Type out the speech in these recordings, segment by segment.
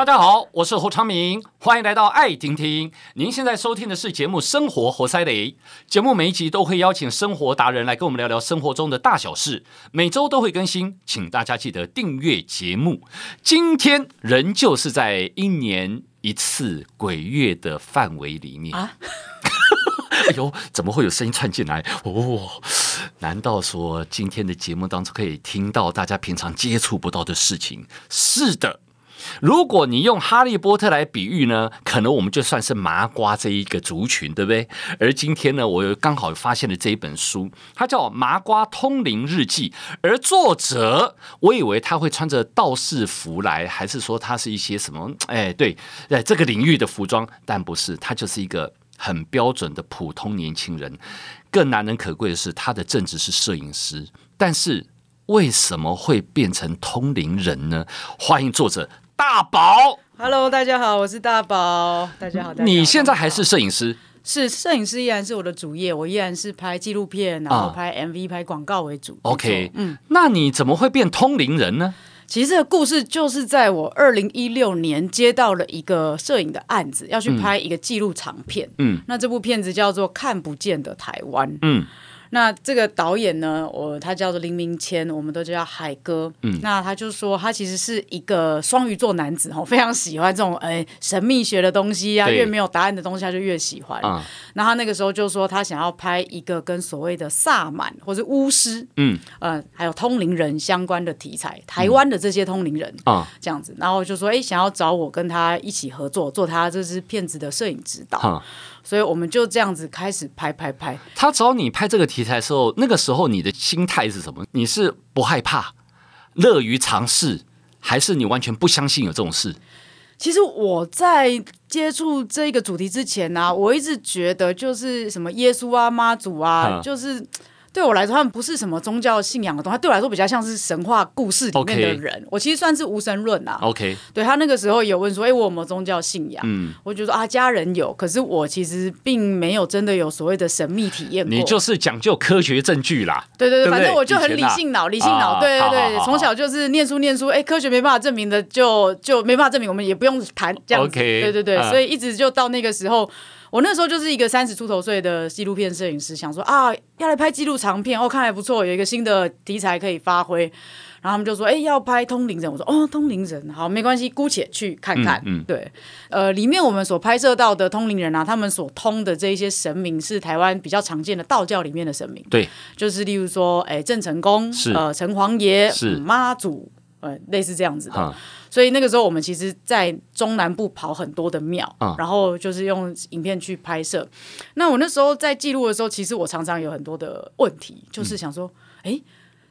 大家好，我是侯昌明，欢迎来到爱听听。您现在收听的是节目《生活活塞雷》，节目每一集都会邀请生活达人来跟我们聊聊生活中的大小事，每周都会更新，请大家记得订阅节目。今天仍旧是在一年一次鬼月的范围里面啊！哎呦，怎么会有声音串进来？哦，难道说今天的节目当中可以听到大家平常接触不到的事情？是的。如果你用哈利波特来比喻呢，可能我们就算是麻瓜这一个族群，对不对？而今天呢，我又刚好发现了这一本书，它叫《麻瓜通灵日记》，而作者，我以为他会穿着道士服来，还是说他是一些什么？哎，对，在这个领域的服装，但不是，他就是一个很标准的普通年轻人。更难能可贵的是，他的正职是摄影师，但是为什么会变成通灵人呢？欢迎作者。大宝，Hello，大家好，我是大宝，大家好。大家好，你现在还是摄影师？是摄影师，依然是我的主业，我依然是拍纪录片，然后拍 MV、拍广告为主。OK，嗯，那你怎么会变通灵人呢？其实这个故事就是在我二零一六年接到了一个摄影的案子，要去拍一个纪录长片。嗯，那这部片子叫做《看不见的台湾》。嗯。那这个导演呢，我他叫做林明谦，我们都叫海哥。嗯，那他就说他其实是一个双鱼座男子，非常喜欢这种哎神秘学的东西啊，越没有答案的东西他就越喜欢。啊，那他那个时候就说他想要拍一个跟所谓的萨满或者巫师，嗯，呃，还有通灵人相关的题材，台湾的这些通灵人啊，这样子，然后就说哎，想要找我跟他一起合作，做他这支片子的摄影指导。嗯所以我们就这样子开始拍拍拍。他找你拍这个题材的时候，那个时候你的心态是什么？你是不害怕、乐于尝试，还是你完全不相信有这种事？其实我在接触这个主题之前呢、啊，我一直觉得就是什么耶稣啊、妈祖啊，就是。对我来说，他们不是什么宗教信仰的东西，他对我来说比较像是神话故事里面的人。我其实算是无神论啊。OK，对他那个时候有问说：“哎，我有没有宗教信仰？”嗯，我就说啊，家人有，可是我其实并没有真的有所谓的神秘体验过。你就是讲究科学证据啦。对对对，对对，反正我就很理性脑，啊、理性脑。对对对，从小就是念书念书，哎，科学没办法证明的就就没办法证明，我们也不用谈这样子。Okay, 对对对，啊、所以一直就到那个时候。我那时候就是一个三十出头岁的纪录片摄影师，想说啊，要来拍纪录长片，哦，看还不错，有一个新的题材可以发挥。然后他们就说，哎，要拍通灵人。我说，哦，通灵人，好，没关系，姑且去看看。嗯，嗯对，呃，里面我们所拍摄到的通灵人啊，他们所通的这一些神明是台湾比较常见的道教里面的神明。对，就是例如说，哎，郑成功，是呃，城隍爷，是妈祖，呃，类似这样子的。嗯所以那个时候，我们其实，在中南部跑很多的庙，嗯、然后就是用影片去拍摄。那我那时候在记录的时候，其实我常常有很多的问题，就是想说，哎、嗯，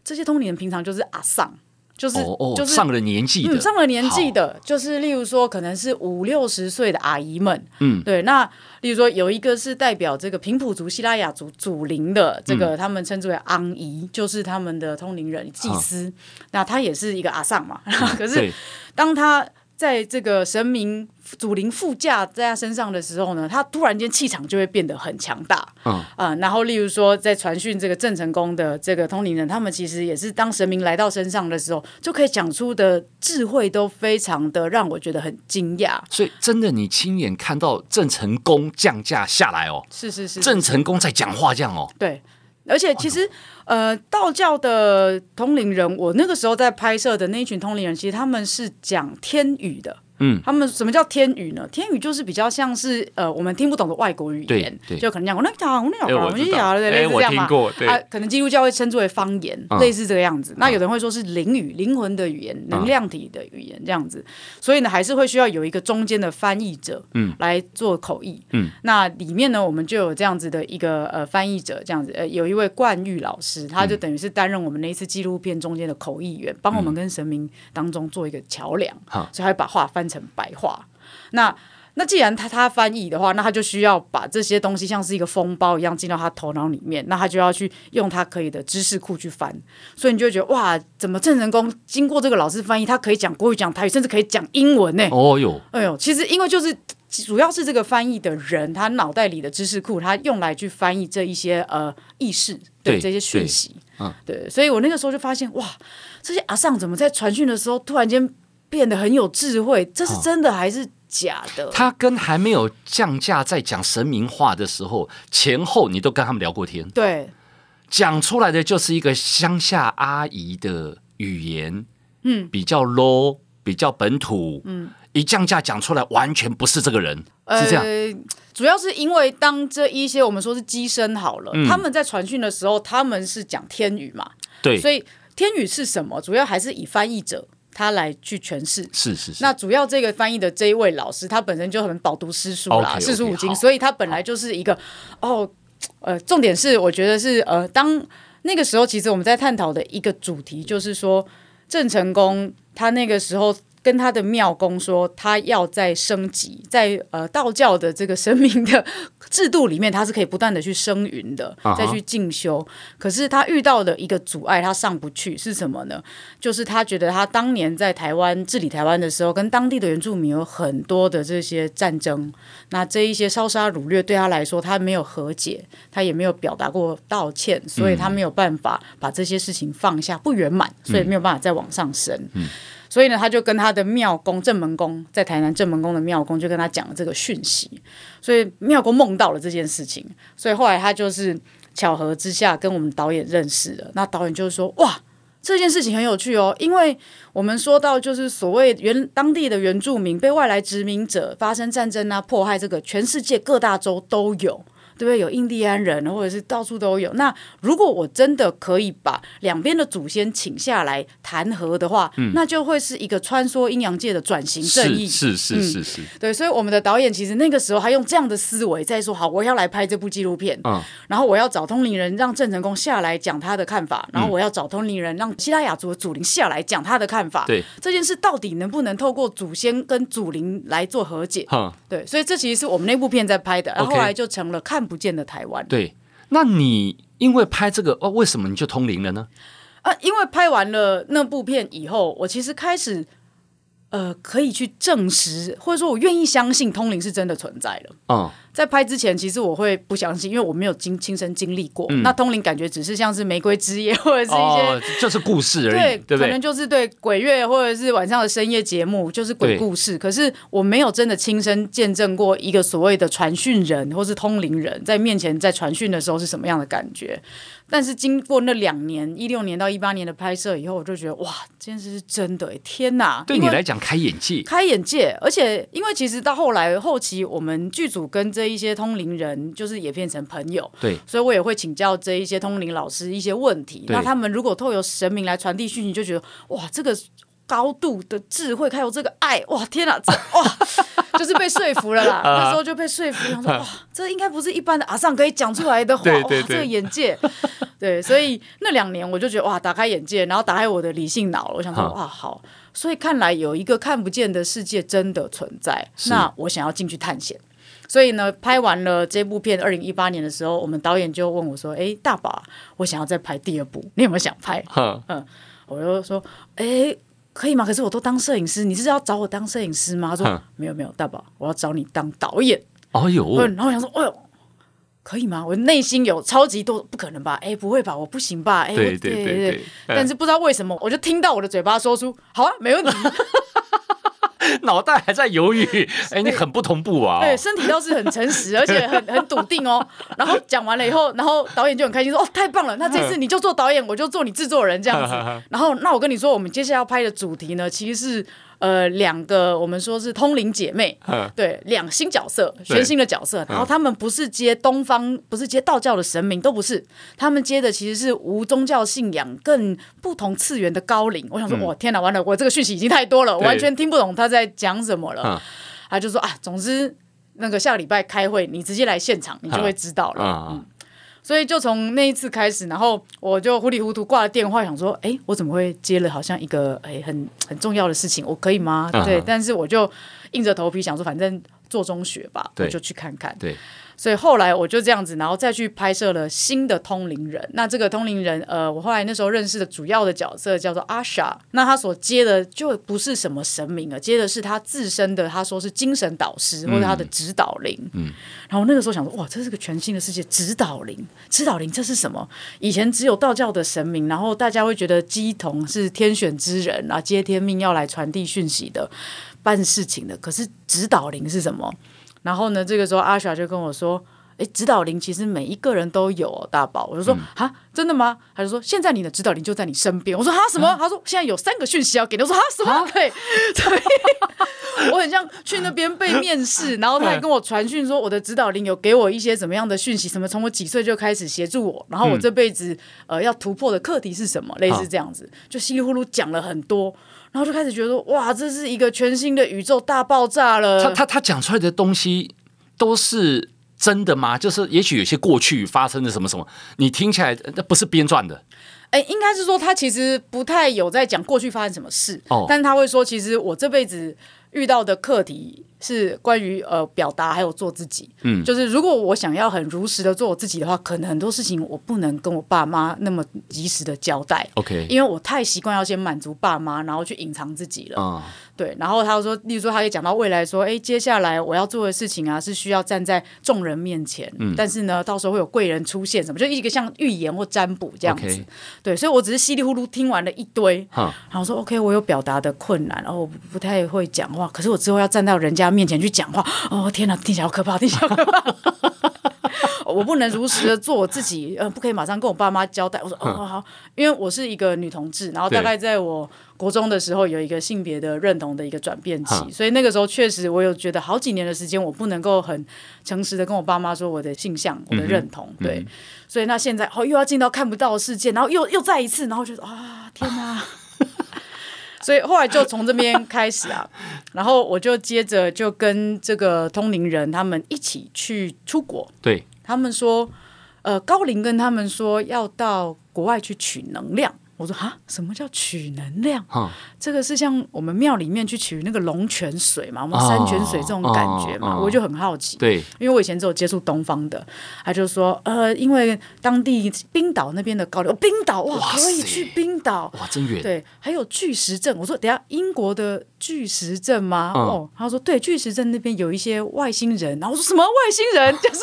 这些通灵人平常就是阿桑。就是就是上了年纪的，上了年纪的，就是例如说，可能是五六十岁的阿姨们，嗯，对。那例如说，有一个是代表这个平埔族、西拉雅族祖灵的，这个他们称之为昂姨，就是他们的通灵人、祭司。那他也是一个阿尚嘛，可是当他。在这个神明祖灵副驾在他身上的时候呢，他突然间气场就会变得很强大。嗯啊、呃，然后例如说在传讯这个郑成功的这个通灵人，他们其实也是当神明来到身上的时候，就可以讲出的智慧都非常的让我觉得很惊讶。所以真的，你亲眼看到郑成功降价下来哦，是是是，郑成功在讲话这样哦，对。而且其实，呃，道教的通灵人，我那个时候在拍摄的那一群通灵人，其实他们是讲天语的。嗯，他们什么叫天语呢？天语就是比较像是呃我们听不懂的外国语言，就可能讲我那讲我那讲我那讲对类似这样嘛。啊，可能基督教会称之为方言，类似这个样子。那有人会说是灵语，灵魂的语言，能量体的语言这样子。所以呢，还是会需要有一个中间的翻译者，嗯，来做口译。嗯，那里面呢，我们就有这样子的一个呃翻译者，这样子呃有一位冠玉老师，他就等于是担任我们那一次纪录片中间的口译员，帮我们跟神明当中做一个桥梁。好，所以还把话翻成白话，那那既然他他翻译的话，那他就需要把这些东西像是一个封包一样进到他头脑里面，那他就要去用他可以的知识库去翻，所以你就会觉得哇，怎么郑成功经过这个老师翻译，他可以讲国语、讲台语，甚至可以讲英文呢？哦哟，哎呦，其实因为就是主要是这个翻译的人，他脑袋里的知识库，他用来去翻译这一些呃意识，对，对这些讯息，嗯，对，所以我那个时候就发现哇，这些阿尚怎么在传讯的时候突然间。变得很有智慧，这是真的还是假的？哦、他跟还没有降价在讲神明话的时候，前后你都跟他们聊过天，对，讲出来的就是一个乡下阿姨的语言，嗯，比较 low，比较本土，嗯，一降价讲出来完全不是这个人，是这样。呃主要是因为当这一些我们说是机身好了，嗯、他们在传讯的时候，他们是讲天语嘛，对，所以天语是什么？主要还是以翻译者他来去诠释。是是是。那主要这个翻译的这一位老师，他本身就很饱读诗书啦，四书五经，所以他本来就是一个哦，呃，重点是我觉得是呃，当那个时候，其实我们在探讨的一个主题就是说，郑成功他那个时候。跟他的庙公说，他要再升级，在呃道教的这个神明的制度里面，他是可以不断的去升云的，再去进修。Uh huh. 可是他遇到的一个阻碍，他上不去是什么呢？就是他觉得他当年在台湾治理台湾的时候，跟当地的原住民有很多的这些战争，那这一些烧杀掳掠对他来说，他没有和解，他也没有表达过道歉，所以他没有办法把这些事情放下，不圆满，所以没有办法再往上升。嗯。所以呢，他就跟他的庙公正门公，在台南正门公的庙公就跟他讲了这个讯息，所以庙公梦到了这件事情，所以后来他就是巧合之下跟我们导演认识了。那导演就是说，哇，这件事情很有趣哦，因为我们说到就是所谓原当地的原住民被外来殖民者发生战争啊、迫害，这个全世界各大洲都有。对不对？有印第安人，或者是到处都有。那如果我真的可以把两边的祖先请下来谈和的话，嗯、那就会是一个穿梭阴阳界的转型正义。是是是是是。对，所以我们的导演其实那个时候还用这样的思维在说：好，我要来拍这部纪录片。嗯。然后我要找通灵人，让郑成功下来讲他的看法。然后我要找通灵人，让西拉雅族的祖灵下来讲他的看法。对。这件事到底能不能透过祖先跟祖灵来做和解？嗯、对。所以这其实是我们那部片在拍的，然后后来就成了看。不见的台湾。对，那你因为拍这个哦，为什么你就通灵了呢？啊，因为拍完了那部片以后，我其实开始呃，可以去证实，或者说我愿意相信通灵是真的存在了。嗯。在拍之前，其实我会不相信，因为我没有经亲身经历过。嗯、那通灵感觉只是像是玫瑰之夜，或者是一些、哦、就是故事而已，对，对对，可能就是对鬼月或者是晚上的深夜节目，就是鬼故事。可是我没有真的亲身见证过一个所谓的传讯人或是通灵人在面前在传讯的时候是什么样的感觉。但是经过那两年，一六年到一八年的拍摄以后，我就觉得哇，这件事是真的！天哪，对你来讲开眼界，开眼界。而且因为其实到后来后期，我们剧组跟这一些通灵人就是也变成朋友，对，所以我也会请教这一些通灵老师一些问题。那他们如果透过神明来传递讯息，就觉得哇，这个高度的智慧还有这个爱，哇，天哪，这哇，就是被说服了啦。那时候就被说服，想说哇，这应该不是一般的阿尚可以讲出来的话，对对对哇，这个眼界，对，所以那两年我就觉得哇，打开眼界，然后打开我的理性脑，我想说哇，好，所以看来有一个看不见的世界真的存在，那我想要进去探险。所以呢，拍完了这部片，二零一八年的时候，我们导演就问我说：“哎，大宝，我想要再拍第二部，你有没有想拍？”呵嗯，我就说：“哎，可以吗？可是我都当摄影师，你是要找我当摄影师吗？”他说：“没有没有，大宝，我要找你当导演。”哦呦，然后我想说：“哎呦，可以吗？”我内心有超级多，不可能吧？哎，不会吧？我不行吧？哎，对对对对，对，但是不知道为什么，我就听到我的嘴巴说出：“好啊，没问题。” 脑袋还在犹豫，哎、欸，你很不同步啊、哦！对，身体倒是很诚实，而且很很笃定哦。然后讲完了以后，然后导演就很开心说：“哦，太棒了！那这次 你就做导演，我就做你制作人这样子。”然后，那我跟你说，我们接下来要拍的主题呢，其实是。呃，两个我们说是通灵姐妹，对，两新角色，全新的角色。然后他们不是接东方，不是接道教的神明，都不是，他们接的其实是无宗教信仰、更不同次元的高龄。我想说，我、嗯，天哪，完了，我这个讯息已经太多了，我完全听不懂他在讲什么了。他就说啊，总之那个下个礼拜开会，你直接来现场，你就会知道了。嗯。所以就从那一次开始，然后我就糊里糊涂挂了电话，想说，哎，我怎么会接了好像一个哎很很重要的事情，我可以吗？对，uh. 但是我就硬着头皮想说，反正做中学吧，我就去看看。对。所以后来我就这样子，然后再去拍摄了新的通灵人。那这个通灵人，呃，我后来那时候认识的主要的角色叫做阿莎。那他所接的就不是什么神明了，接的是他自身的，他说是精神导师或者他的指导灵。嗯。然后那个时候想说，哇，这是个全新的世界，指导灵，指导灵这是什么？以前只有道教的神明，然后大家会觉得鸡童是天选之人啊，接天命要来传递讯息的，办事情的。可是指导灵是什么？然后呢，这个时候阿霞就跟我说：“哎，指导灵其实每一个人都有哦，大宝。”我就说：“啊、嗯，真的吗？”他就说：“现在你的指导灵就在你身边。”我说：“哈，什么？”啊、他说：“现在有三个讯息要给你。”我说：“哈，什么？”对，对，我很像去那边被面试，然后他还跟我传讯说，我的指导灵有给我一些什么样的讯息，什么从我几岁就开始协助我，然后我这辈子、嗯、呃要突破的课题是什么，类似这样子，就稀里糊涂讲了很多。然后就开始觉得哇，这是一个全新的宇宙大爆炸了。他他他讲出来的东西都是真的吗？就是也许有些过去发生的什么什么，你听起来那不是编撰的。哎，应该是说他其实不太有在讲过去发生什么事，哦，但是他会说，其实我这辈子遇到的课题。是关于呃表达还有做自己，嗯，就是如果我想要很如实的做我自己的话，可能很多事情我不能跟我爸妈那么及时的交代，OK，因为我太习惯要先满足爸妈，然后去隐藏自己了，嗯，对，然后他就说，例如说他可以讲到未来说，哎，接下来我要做的事情啊，是需要站在众人面前，嗯，但是呢，到时候会有贵人出现，什么就一个像预言或占卜这样子，okay. 对，所以我只是稀里糊涂听完了一堆，嗯，然后说 OK，我有表达的困难，然后我不太会讲话，可是我之后要站到人家面前去讲话，哦天哪，听起来好可怕，听起来好可怕。我不能如实的做我自己，呃，不可以马上跟我爸妈交代。我说哦好，好，因为我是一个女同志，然后大概在我国中的时候有一个性别的认同的一个转变期，所以那个时候确实我有觉得好几年的时间，我不能够很诚实的跟我爸妈说我的性向、我的认同。嗯、对、嗯，所以那现在哦又要进到看不到的世界，然后又又再一次，然后觉得啊天哪！所以后来就从这边开始啊，然后我就接着就跟这个通灵人他们一起去出国。对，他们说，呃，高龄跟他们说要到国外去取能量。我说啊，什么叫取能量？嗯、这个是像我们庙里面去取那个龙泉水嘛，我们山泉水这种感觉嘛，哦、我就很好奇。对，因为我以前只有接触东方的，他就说呃，因为当地冰岛那边的高流，冰岛哇，哇，可以去冰岛哇，真远。对，还有巨石阵。我说等下英国的巨石阵吗？嗯、哦，他说对，巨石阵那边有一些外星人。然后我说什么外星人？就是，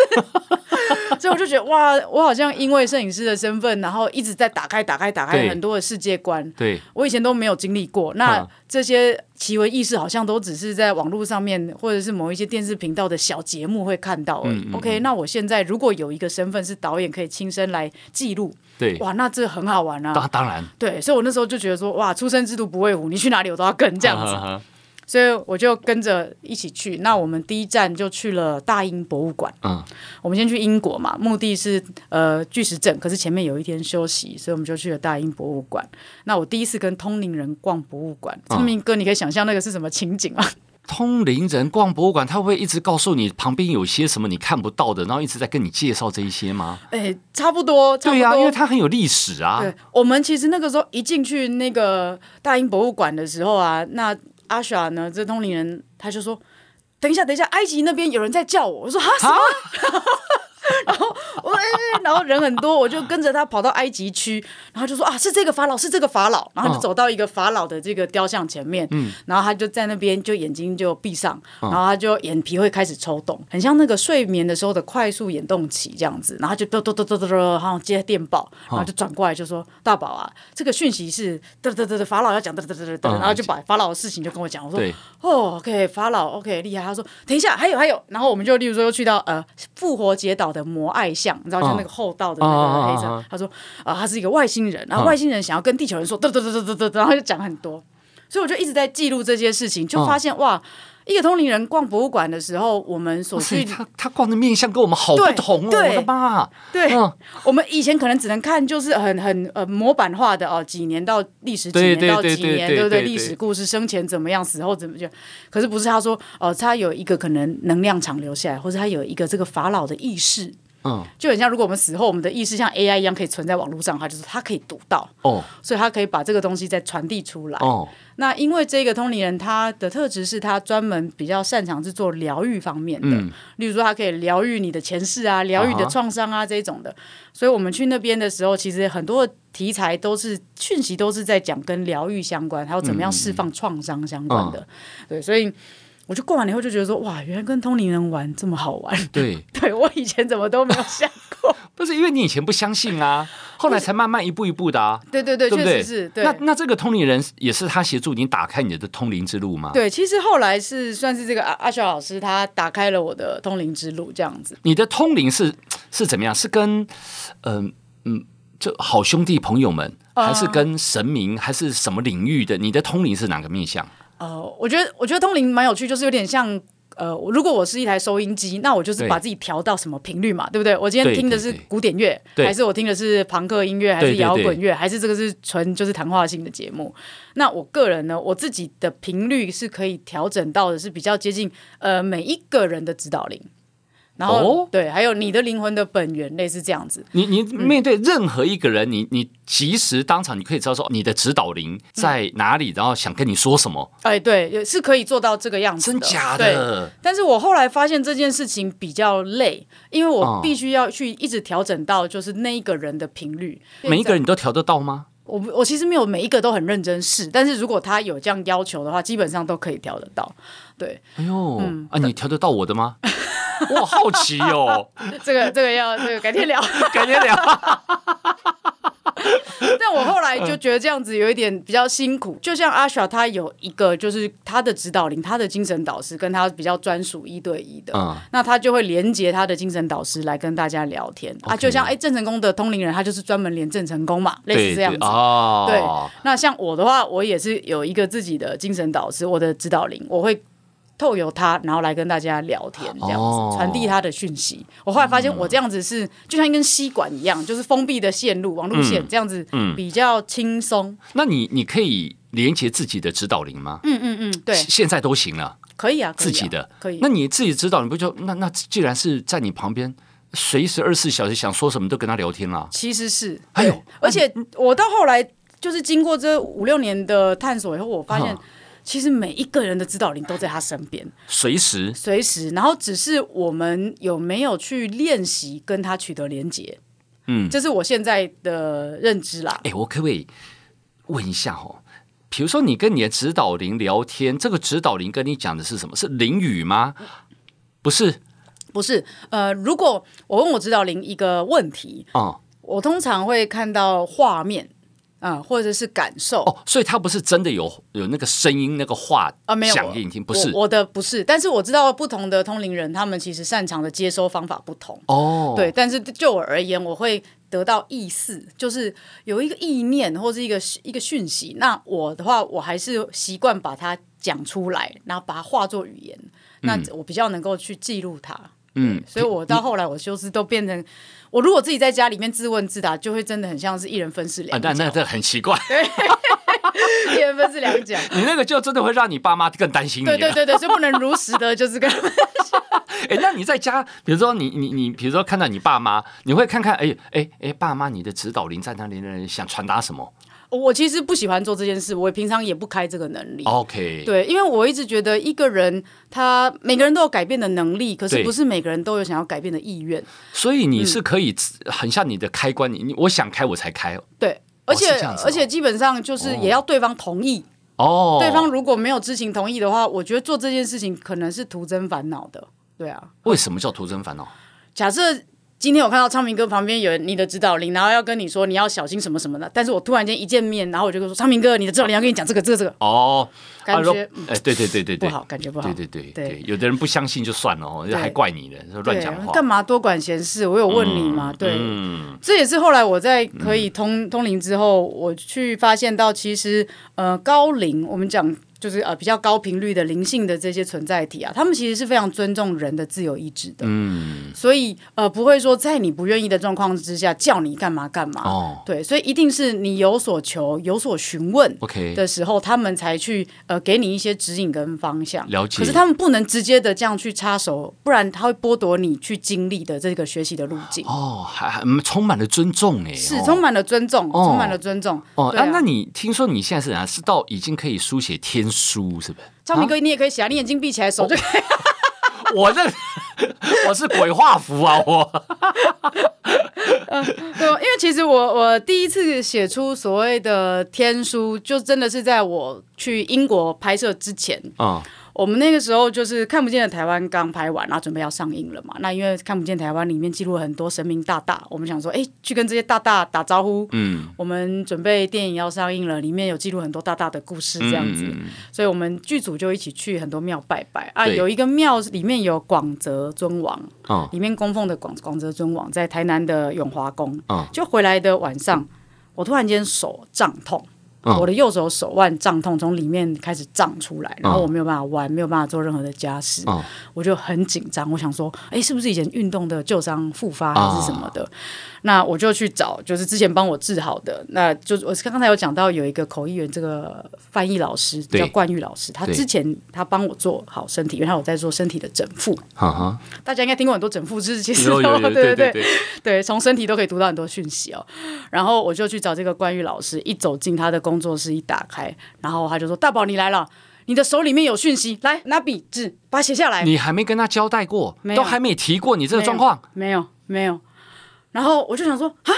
所以我就觉得哇，我好像因为摄影师的身份，然后一直在打开、打开、打开很多。的世界观，对，我以前都没有经历过。那这些奇闻异事，好像都只是在网络上面，或者是某一些电视频道的小节目会看到而已。嗯嗯嗯。OK，那我现在如果有一个身份是导演，可以亲身来记录，对，哇，那这很好玩啊！当当然，对，所以我那时候就觉得说，哇，出生之犊不畏虎，你去哪里我都要跟这样子。所以我就跟着一起去。那我们第一站就去了大英博物馆。嗯，我们先去英国嘛，目的是呃巨石阵，可是前面有一天休息，所以我们就去了大英博物馆。那我第一次跟通灵人逛博物馆，聪明哥，你可以想象那个是什么情景吗？通灵人逛博物馆，他会一直告诉你旁边有些什么你看不到的，然后一直在跟你介绍这一些吗？哎、欸，差不多，差不多。对呀、啊，因为他很有历史啊。对，我们其实那个时候一进去那个大英博物馆的时候啊，那。阿莎呢？这通灵人他就说：“等一下，等一下，埃及那边有人在叫我。”我说：“哈什么？” 然后我说：“哎，然后人很多，我就跟着他跑到埃及区，然后就说啊，是这个法老，是这个法老。然后就走到一个法老的这个雕像前面，嗯，然后他就在那边，就眼睛就闭上，然后他就眼皮会开始抽动，很像那个睡眠的时候的快速眼动期这样子。然后就嘟嘟嘟嘟嘟嘟，然后接电报，然后就转过来就说：大宝啊，这个讯息是嘚嘚嘚嘚，法老要讲嘚嘚嘚嘚，然后就把法老的事情就跟我讲。我说哦，OK，法老 OK 厉害。他说等一下，还有还有，然后我们就例如说又去到呃复活节岛的摩爱像。你知道，就那个厚道的那个黑色，他说啊，他是一个外星人，然后外星人想要跟地球人说，嘚嘚嘚嘚嘚嘚，然后就讲很多，所以我就一直在记录这些事情，就发现哇，一个通灵人逛博物馆的时候，我们所去他他逛的面相跟我们好不同哦，我的妈，对，我们以前可能只能看就是很很呃模板化的哦，几年到历史几年到几年，对不对？历史故事生前怎么样，死后怎么样，可是不是他说哦，他有一个可能能量场留下来，或者他有一个这个法老的意识。嗯，就很像如果我们死后，我们的意识像 AI 一样可以存在网络上，它就是它可以读到哦，所以它可以把这个东西再传递出来哦。那因为这个通灵人他的特质是他专门比较擅长是做疗愈方面的，嗯、例如说他可以疗愈你的前世啊，疗愈你的创伤啊这种的。所以我们去那边的时候，其实很多题材都是讯息都是在讲跟疗愈相关，还有怎么样释放创伤相关的。嗯、对，所以。我就过完了以后就觉得说，哇，原来跟通灵人玩这么好玩。对，对我以前怎么都没有想过。不是因为你以前不相信啊，后来才慢慢一步一步的啊。对对对，对对确实是。对。那那这个通灵人也是他协助你打开你的通灵之路吗？对，其实后来是算是这个阿阿肖老师他打开了我的通灵之路，这样子。你的通灵是是怎么样？是跟嗯嗯，就好兄弟朋友们，还是跟神明，还是什么领域的？你的通灵是哪个面向？呃，我觉得我觉得通灵蛮有趣，就是有点像呃，如果我是一台收音机，那我就是把自己调到什么频率嘛，对不对？我今天听的是古典乐，还是我听的是朋克音乐，还是摇滚乐，还是这个是纯就是谈话性的节目？那我个人呢，我自己的频率是可以调整到的是比较接近呃每一个人的指导灵。然后、哦、对，还有你的灵魂的本源，类似这样子。你你面对任何一个人，嗯、你你即时当场，你可以知道说你的指导灵在哪里，嗯、然后想跟你说什么。哎，对，是可以做到这个样子的。真假的？但是我后来发现这件事情比较累，因为我必须要去一直调整到就是那一个人的频率。嗯、每一个人你都调得到吗？我我其实没有每一个都很认真试，但是如果他有这样要求的话，基本上都可以调得到。对，哎呦，嗯、啊，你调得到我的吗？我好奇哦，这个这个要这个改天聊，改天聊。但我后来就觉得这样子有一点比较辛苦，就像阿莎他有一个就是他的指导灵，他的精神导师跟他比较专属一对一的，嗯、那他就会连接他的精神导师来跟大家聊天啊，就像哎郑成功的通灵人，他就是专门连郑成功嘛，类似这样子。哦、对，那像我的话，我也是有一个自己的精神导师，我的指导灵，我会。透由他，然后来跟大家聊天，这样子、哦、传递他的讯息。我后来发现，我这样子是、嗯、就像一根吸管一样，就是封闭的线路、网路线，嗯、这样子比较轻松。那你你可以连接自己的指导灵吗？嗯嗯嗯，对，现在都行了，可以啊，自己的可以。那你自己指导你不就那那既然是在你旁边，随时二十四小时想说什么都跟他聊天了。其实是，哎呦，而且我到后来就是经过这五六年的探索以后，我发现。其实每一个人的指导灵都在他身边，随时随时。然后只是我们有没有去练习跟他取得连接，嗯，这是我现在的认知啦。哎，我可不可以问一下哦？比如说你跟你的指导灵聊天，这个指导灵跟你讲的是什么？是灵语吗？不是，不是。呃，如果我问我指导灵一个问题，嗯，我通常会看到画面。嗯，或者是感受哦，所以他不是真的有有那个声音那个话啊，没有讲给你听，不是我，我的不是，但是我知道不同的通灵人，他们其实擅长的接收方法不同哦。对，但是就我而言，我会得到意思，就是有一个意念或是一个一个讯息。那我的话，我还是习惯把它讲出来，然后把它化作语言。那我比较能够去记录它。嗯，所以我到后来，我修饰都变成。我如果自己在家里面自问自答，就会真的很像是一人分饰两角。啊，那那这很奇怪。一人分饰两角。你那个就真的会让你爸妈更担心你。对对对对，所以不能如实的，就是跟他们讲。哎，那你在家，比如说你你你，比如说看到你爸妈，你会看看，哎哎哎，爸妈，你的指导灵在那里呢，想传达什么？我其实不喜欢做这件事，我平常也不开这个能力。OK，对，因为我一直觉得一个人他每个人都有改变的能力，可是不是每个人都有想要改变的意愿。所以你是可以很像你的开关，你你我想开我才开。对，而且而且基本上就是也要对方同意哦。对方如果没有知情同意的话，我觉得做这件事情可能是徒增烦恼的。对啊，为什么叫徒增烦恼？假设。今天我看到昌明哥旁边有你的指导灵，然后要跟你说你要小心什么什么的，但是我突然间一见面，然后我就说昌明哥，你的指导灵要跟你讲这个这个。这个哦，感觉哎对对对对对。不好，感觉不好，对对对对，有的人不相信就算了哦，还怪你呢，说乱讲话，干嘛多管闲事？我有问你吗？对，这也是后来我在可以通通灵之后，我去发现到其实呃高灵，我们讲。就是呃比较高频率的灵性的这些存在体啊，他们其实是非常尊重人的自由意志的。嗯，所以呃不会说在你不愿意的状况之下叫你干嘛干嘛。哦，对，所以一定是你有所求、有所询问，OK 的时候，他们才去呃给你一些指引跟方向。了解。可是他们不能直接的这样去插手，不然他会剥夺你去经历的这个学习的路径。哦，还还充满了尊重哎，是充满了尊重，哦、充满了尊重。哦，啊，啊，那你听说你现在是啊？是到已经可以书写天书，是不是？昌明哥，你也可以写啊，你眼睛闭起来，手就可以。我这 我是鬼画符啊，我。嗯，对，因为其实我我第一次写出所谓的天书，就真的是在我去英国拍摄之前啊。嗯我们那个时候就是看不见的台湾刚拍完，然后准备要上映了嘛。那因为看不见台湾里面记录了很多神明大大，我们想说，哎，去跟这些大大打招呼。嗯，我们准备电影要上映了，里面有记录很多大大的故事这样子，嗯、所以我们剧组就一起去很多庙拜拜啊。有一个庙里面有广泽尊王，哦、里面供奉的广广泽尊王在台南的永华宫。哦、就回来的晚上，我突然间手胀痛。我的右手手腕胀痛，从里面开始胀出来，然后我没有办法弯，没有办法做任何的家事，我就很紧张。我想说，哎，是不是以前运动的旧伤复发还是什么的？那我就去找，就是之前帮我治好的，那就我刚才有讲到有一个口译员，这个翻译老师叫冠玉老师，他之前他帮我做好身体，因为他有在做身体的整复。大家应该听过很多整复知识，其实对对对对，从身体都可以读到很多讯息哦。然后我就去找这个冠玉老师，一走进他的工作室，一打开，然后他就说：“大宝，你来了，你的手里面有讯息，来拿笔纸把它写下来。”你还没跟他交代过，都还没提过你这个状况，没有没有。然后我就想说，啊，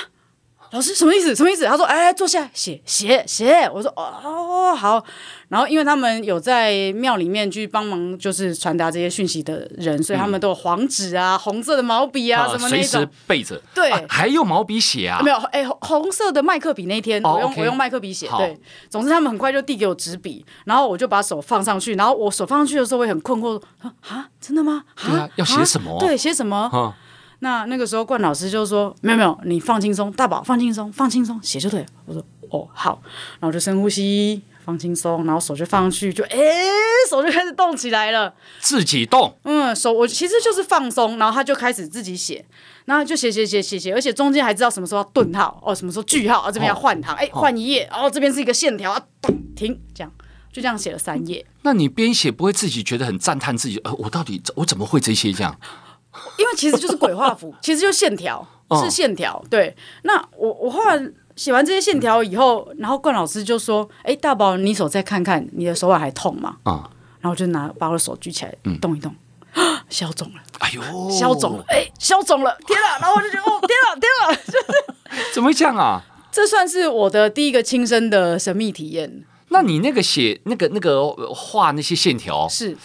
老师什么意思？什么意思？他说，哎，坐下写写写。我说，哦，好。然后因为他们有在庙里面去帮忙，就是传达这些讯息的人，所以他们都有黄纸啊、红色的毛笔啊，什么那种随时备着。对，还用毛笔写啊？没有，哎，红色的麦克笔那天我用我用麦克笔写。对，总之他们很快就递给我纸笔，然后我就把手放上去，然后我手放上去的时候，会很困惑，啊，真的吗？啊，要写什么？对，写什么？那那个时候，冠老师就说：“没有没有，你放轻松，大宝放轻松，放轻松，写就对了。”我说：“哦，好。”然后我就深呼吸，放轻松，然后手就放上去，就哎，手就开始动起来了。自己动？嗯，手我其实就是放松，然后他就开始自己写，然后就写写写写写，而且中间还知道什么时候要顿号哦，什么时候句号啊，这边要换行，哎，换一页，哦，这边是一个线条啊，停，这样就这样写了三页。那你边写不会自己觉得很赞叹自己？呃，我到底我怎么会这些这样？因为其实就是鬼画符，其实就线条，是线条。对，那我我后来写完这些线条以后，然后冠老师就说：“哎，大宝，你手再看看，你的手腕还痛吗？”啊，然后我就拿把我的手举起来，动一动，消肿了。哎呦，消肿了，哎，消肿了，天啊！然后我就觉得，哦，天啊，天啊，就是 怎么会这样啊？这算是我的第一个亲身的神秘体验。那你那个写那个那个画那些线条是？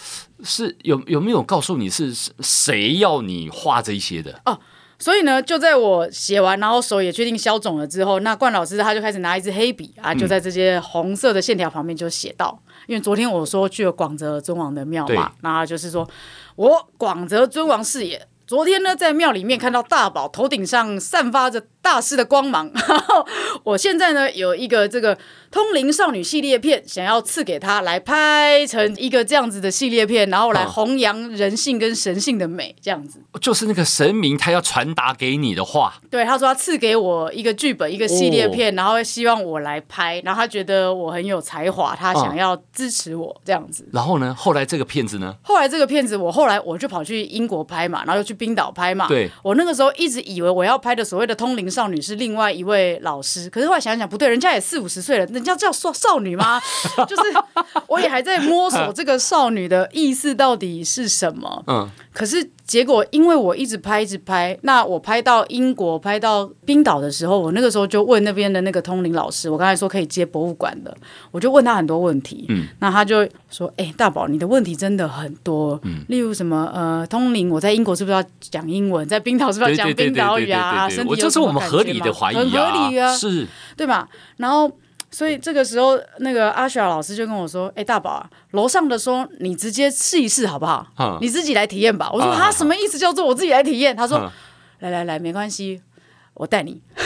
是有有没有告诉你是谁要你画这些的哦？所以呢，就在我写完，然后手也确定消肿了之后，那冠老师他就开始拿一支黑笔啊，就在这些红色的线条旁边就写到，嗯、因为昨天我说去了广泽尊王的庙嘛，对那就是说我广泽尊王是也。昨天呢，在庙里面看到大宝头顶上散发着大师的光芒，然后我现在呢有一个这个通灵少女系列片，想要赐给他来拍成一个这样子的系列片，然后来弘扬人性跟神性的美，这样子。就是那个神明他要传达给你的话，对，他说他赐给我一个剧本，一个系列片，然后希望我来拍，然后他觉得我很有才华，他想要支持我这样子。然后呢，后来这个片子呢？后来这个片子，我后来我就跑去英国拍嘛，然后又去。冰岛拍嘛，对，我那个时候一直以为我要拍的所谓的通灵少女是另外一位老师，可是后来想想不对，人家也四五十岁了，人家叫少少女吗？就是我也还在摸索这个少女的意思到底是什么。嗯，可是。结果，因为我一直拍，一直拍，那我拍到英国，拍到冰岛的时候，我那个时候就问那边的那个通灵老师，我刚才说可以接博物馆的，我就问他很多问题。嗯，那他就说：“哎、欸，大宝，你的问题真的很多。嗯，例如什么呃，通灵，我在英国是不是要讲英文？在冰岛是不是要讲冰岛语啊？身体有什么感觉吗？”这是我们合理的怀疑啊，很合理啊，是，对吧？然后。所以这个时候，那个阿雪老师就跟我说：“哎，大宝啊，楼上的说你直接试一试好不好？嗯、你自己来体验吧。”我说：“他、啊、什么意思？叫做我自己来体验？”他说：“嗯、来来来，没关系，我带你。嗯”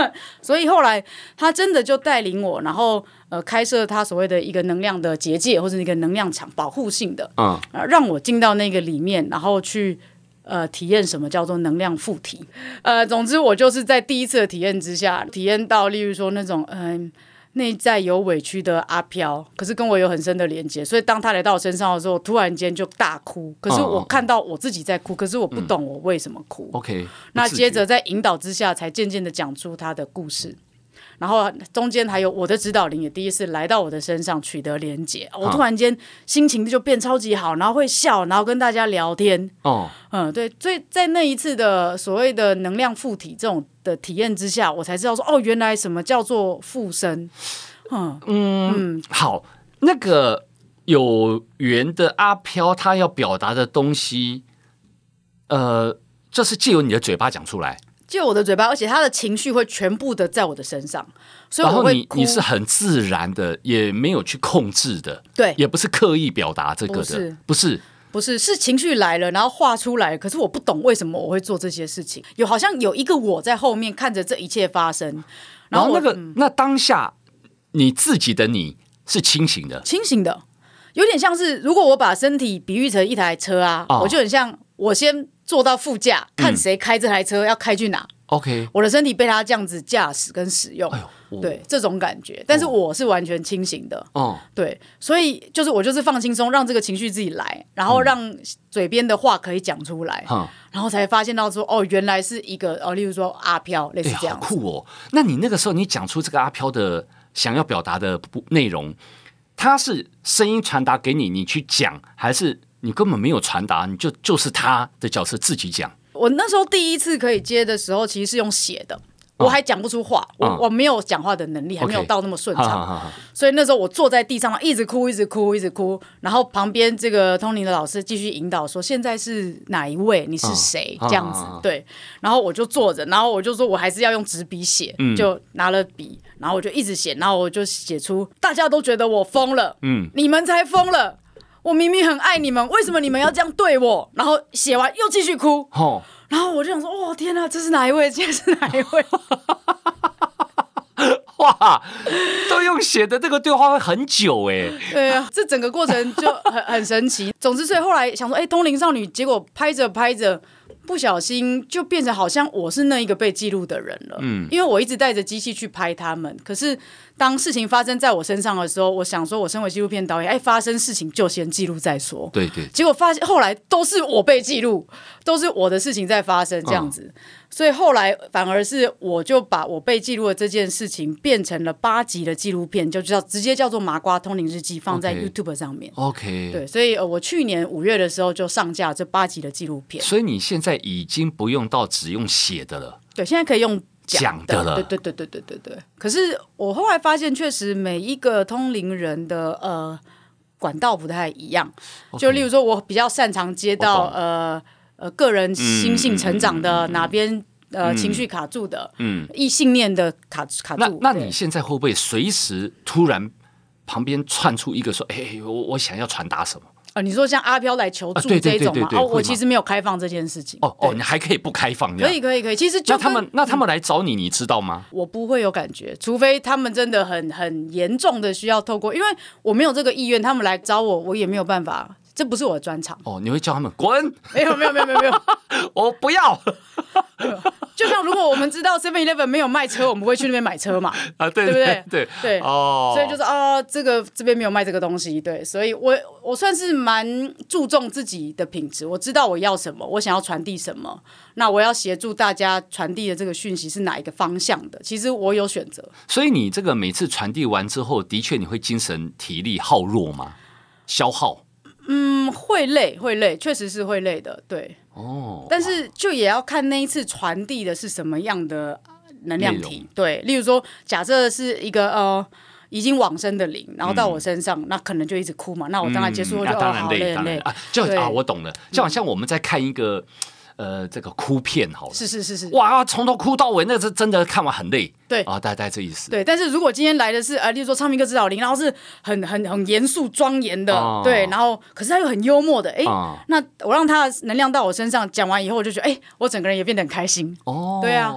所以后来他真的就带领我，然后呃开设他所谓的一个能量的结界或者一个能量场，保护性的，嗯，让我进到那个里面，然后去呃体验什么叫做能量附体。呃，总之我就是在第一次的体验之下，体验到例如说那种嗯。呃内在有委屈的阿飘，可是跟我有很深的连接，所以当他来到我身上的时候，突然间就大哭。可是我看到我自己在哭，可是我不懂我为什么哭。OK，那接着在引导之下，才渐渐的讲出他的故事。然后中间还有我的指导灵也第一次来到我的身上取得连接，我突然间心情就变超级好，然后会笑，然后跟大家聊天。哦，嗯，对，所以在那一次的所谓的能量附体这种的体验之下，我才知道说，哦，原来什么叫做附身。嗯嗯，嗯，好，那个有缘的阿飘，他要表达的东西，呃，这是借由你的嘴巴讲出来。就我的嘴巴，而且他的情绪会全部的在我的身上，所以我会哭。然后你你是很自然的，也没有去控制的，对，也不是刻意表达这个的，不是，不是，不是，是情绪来了，然后画出来。可是我不懂为什么我会做这些事情，有好像有一个我在后面看着这一切发生。然后，然后那个、嗯、那当下你自己的你是清醒的，清醒的，有点像是如果我把身体比喻成一台车啊，哦、我就很像我先。坐到副驾，看谁开这台车，嗯、要开去哪？OK，我的身体被他这样子驾驶跟使用，哎呦，对这种感觉，但是我是完全清醒的，哦，对，所以就是我就是放轻松，让这个情绪自己来，然后让嘴边的话可以讲出来，嗯、然后才发现到说，哦，原来是一个哦，例如说阿飘，类似这样、哎，好酷哦。那你那个时候你讲出这个阿飘的想要表达的内容，他是声音传达给你，你去讲还是？你根本没有传达，你就就是他的角色自己讲。我那时候第一次可以接的时候，其实是用写的，我还讲不出话，我我没有讲话的能力，还没有到那么顺畅。所以那时候我坐在地上，一直哭，一直哭，一直哭。然后旁边这个通灵的老师继续引导说：“现在是哪一位？你是谁？”这样子对。然后我就坐着，然后我就说我还是要用纸笔写，就拿了笔，然后我就一直写，然后我就写出大家都觉得我疯了，嗯，你们才疯了。我明明很爱你们，为什么你们要这样对我？然后写完又继续哭，哦、然后我就想说：哦天哪，这是哪一位？这是哪一位？哇，都用写的这个对话会很久哎。对啊，这整个过程就很 很神奇。总之，所以后来想说，哎，通灵少女，结果拍着拍着。不小心就变成好像我是那一个被记录的人了，嗯，因为我一直带着机器去拍他们。可是当事情发生在我身上的时候，我想说，我身为纪录片导演，哎，发生事情就先记录再说。对对。结果发现后来都是我被记录，都是我的事情在发生这样子。嗯所以后来反而是我就把我被记录的这件事情变成了八集的纪录片，就叫直接叫做《麻瓜通灵日记》，放在 YouTube 上面。OK，对，所以呃，我去年五月的时候就上架这八集的纪录片。所以你现在已经不用到只用写的了，对，现在可以用讲的了。对对对对对对对。可是我后来发现，确实每一个通灵人的呃管道不太一样。就例如说，我比较擅长接到呃。呃，个人心性成长的哪边呃情绪卡住的，嗯，异信念的卡卡住。那那你现在会不会随时突然旁边窜出一个说，哎，我我想要传达什么？啊，你说像阿飘来求助这种吗？哦，我其实没有开放这件事情。哦哦，你还可以不开放？可以可以可以。其实就他们那他们来找你，你知道吗？我不会有感觉，除非他们真的很很严重的需要透过，因为我没有这个意愿，他们来找我，我也没有办法。这不是我的专长哦，你会叫他们滚？没有没有没有没有没有，我不要。就像如果我们知道 Seven Eleven 没有卖车，我们会去那边买车嘛？啊，对，对不对？对对哦，所以就是哦，这个这边没有卖这个东西，对，所以我我算是蛮注重自己的品质，我知道我要什么，我想要传递什么，那我要协助大家传递的这个讯息是哪一个方向的？其实我有选择。所以你这个每次传递完之后，的确你会精神体力耗弱吗？消耗？嗯，会累，会累，确实是会累的，对。哦，但是就也要看那一次传递的是什么样的能量体，容对。例如说，假设是一个呃已经往生的灵，然后到我身上，嗯、那可能就一直哭嘛。那我当然结束后就、嗯、当然累，哦、累，当然累啊，就啊，我懂了，就好像我们在看一个。呃，这个哭片好了，是是是是，哇，从头哭到尾，那个是真的看完很累，对。啊，大概这意思。对，但是如果今天来的是呃，例如说唱片歌指导灵，然后是很很很严肃庄严的，哦、对，然后可是他又很幽默的，哎，哦、那我让他的能量到我身上，讲完以后，我就觉得，哎，我整个人也变得很开心。哦，对啊，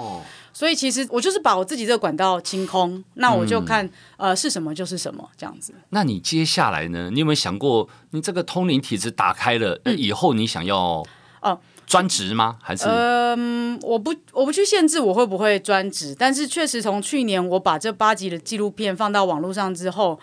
所以其实我就是把我自己这个管道清空，那我就看、嗯、呃是什么就是什么这样子。那你接下来呢？你有没有想过，你这个通灵体质打开了，那以后你想要哦专职吗？还是嗯、呃，我不我不去限制我会不会专职，但是确实从去年我把这八集的纪录片放到网络上之后，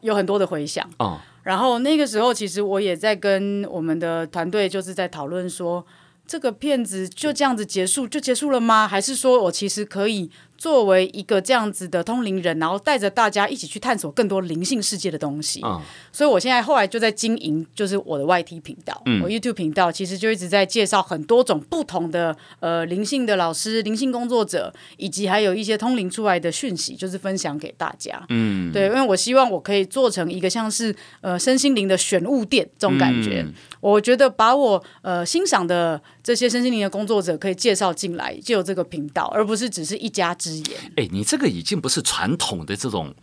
有很多的回响。嗯，然后那个时候其实我也在跟我们的团队就是在讨论说。这个片子就这样子结束就结束了吗？还是说我其实可以作为一个这样子的通灵人，然后带着大家一起去探索更多灵性世界的东西。嗯，所以我现在后来就在经营，就是我的 YT 频道，嗯，我 YouTube 频道其实就一直在介绍很多种不同的呃灵性的老师、灵性工作者，以及还有一些通灵出来的讯息，就是分享给大家。嗯，对，因为我希望我可以做成一个像是呃身心灵的玄物店这种感觉。嗯，我觉得把我呃欣赏的这些身心灵的工作者可以介绍进来，就有这个频道，而不是只是一家之。哎，你这个已经不是传统的这种，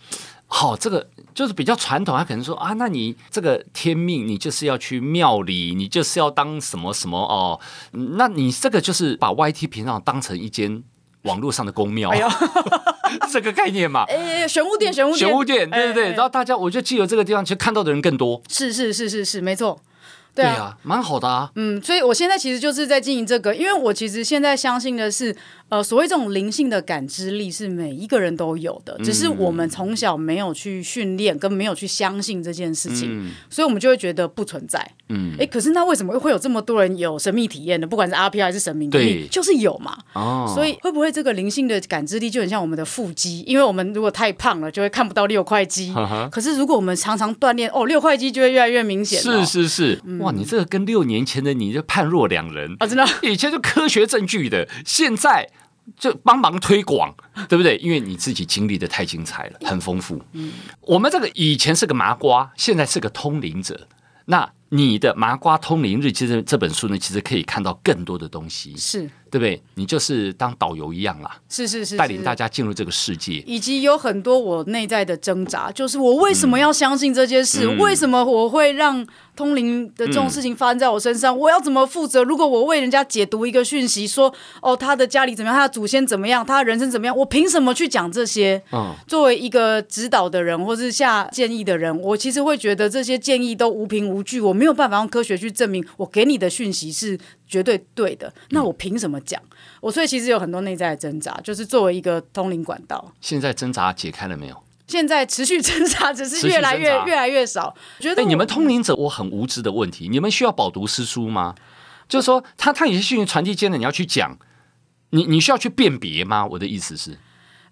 好、哦，这个就是比较传统。他可能说啊，那你这个天命，你就是要去庙里，你就是要当什么什么哦。那你这个就是把 YT 频道当成一间网络上的公庙，哎、这个概念嘛？哎，玄武殿，玄武殿，玄武殿，对对对。然后大家，我就记得这个地方，其实看到的人更多。是是是是是，没错。对啊，蛮好的啊。嗯，所以我现在其实就是在经营这个，因为我其实现在相信的是。呃，所谓这种灵性的感知力是每一个人都有的，只是我们从小没有去训练，跟没有去相信这件事情，嗯、所以我们就会觉得不存在。嗯，哎，可是那为什么会有这么多人有神秘体验呢？不管是 R P 还是神明，对，就是有嘛。哦，所以会不会这个灵性的感知力就很像我们的腹肌？因为我们如果太胖了，就会看不到六块肌。呵呵，可是如果我们常常锻炼，哦，六块肌就会越来越明显。是是是，嗯、哇，你这个跟六年前的你就判若两人啊！真的，以前就科学证据的，现在。就帮忙推广，对不对？因为你自己经历的太精彩了，很丰富。嗯，我们这个以前是个麻瓜，现在是个通灵者。那你的《麻瓜通灵日记》这这本书呢，其实可以看到更多的东西，是对不对？你就是当导游一样啦，是是是，带领大家进入这个世界，以及有很多我内在的挣扎，就是我为什么要相信这件事？嗯、为什么我会让？通灵的这种事情发生在我身上，嗯、我要怎么负责？如果我为人家解读一个讯息，说哦，他的家里怎么样，他的祖先怎么样，他的人生怎么样，我凭什么去讲这些？嗯，作为一个指导的人或是下建议的人，我其实会觉得这些建议都无凭无据，我没有办法用科学去证明我给你的讯息是绝对对的。那我凭什么讲？嗯、我所以其实有很多内在的挣扎，就是作为一个通灵管道。现在挣扎解开了没有？现在持续挣扎，只是越来越越来越少。觉得、欸、你们通灵者，我很无知的问题，你们需要饱读诗书吗？就是说，他他有些讯息传递间的，你要去讲，你你需要去辨别吗？我的意思是。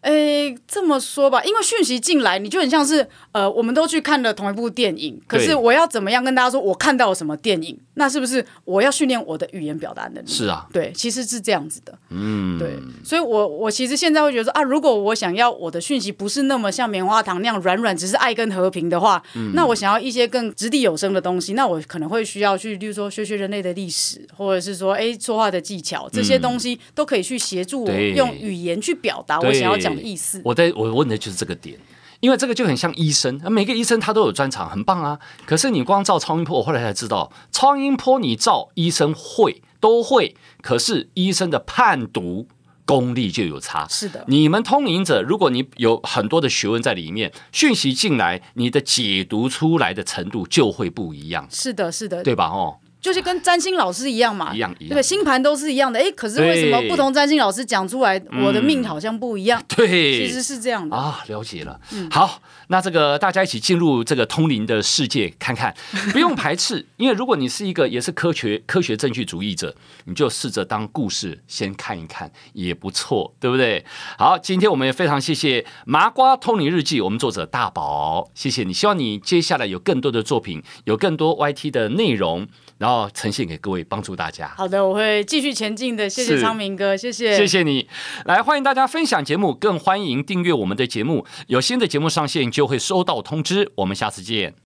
诶，这么说吧，因为讯息进来，你就很像是呃，我们都去看了同一部电影，可是我要怎么样跟大家说，我看到了什么电影？那是不是我要训练我的语言表达能力？是啊，对，其实是这样子的，嗯，对，所以我我其实现在会觉得说啊，如果我想要我的讯息不是那么像棉花糖那样软软，只是爱跟和平的话，嗯，那我想要一些更掷地有声的东西，那我可能会需要去，例如说学学人类的历史，或者是说哎说话的技巧，这些东西都可以去协助我用语言去表达我想要讲。意思，我在我问的就是这个点，因为这个就很像医生，每个医生他都有专长，很棒啊。可是你光照超音波，我后来才知道，超音波你照医生会都会，可是医生的判读功力就有差。是的，你们通灵者，如果你有很多的学问在里面，讯息进来，你的解读出来的程度就会不一样。是的，是的，对吧？哦。就是跟占星老师一样嘛，一样一样，对，星盘都是一样的。哎，可是为什么不同占星老师讲出来，我的命好像不一样？对，其实是这样的啊。了解了，嗯，好，那这个大家一起进入这个通灵的世界看看，不用排斥，因为如果你是一个也是科学科学证据主义者，你就试着当故事先看一看也不错，对不对？好，今天我们也非常谢谢《麻瓜通灵日记》，我们作者大宝，谢谢你，希望你接下来有更多的作品，有更多 YT 的内容。然后呈现给各位，帮助大家。好的，我会继续前进的。谢谢昌明哥，谢谢，谢谢你。来，欢迎大家分享节目，更欢迎订阅我们的节目。有新的节目上线，就会收到通知。我们下次见。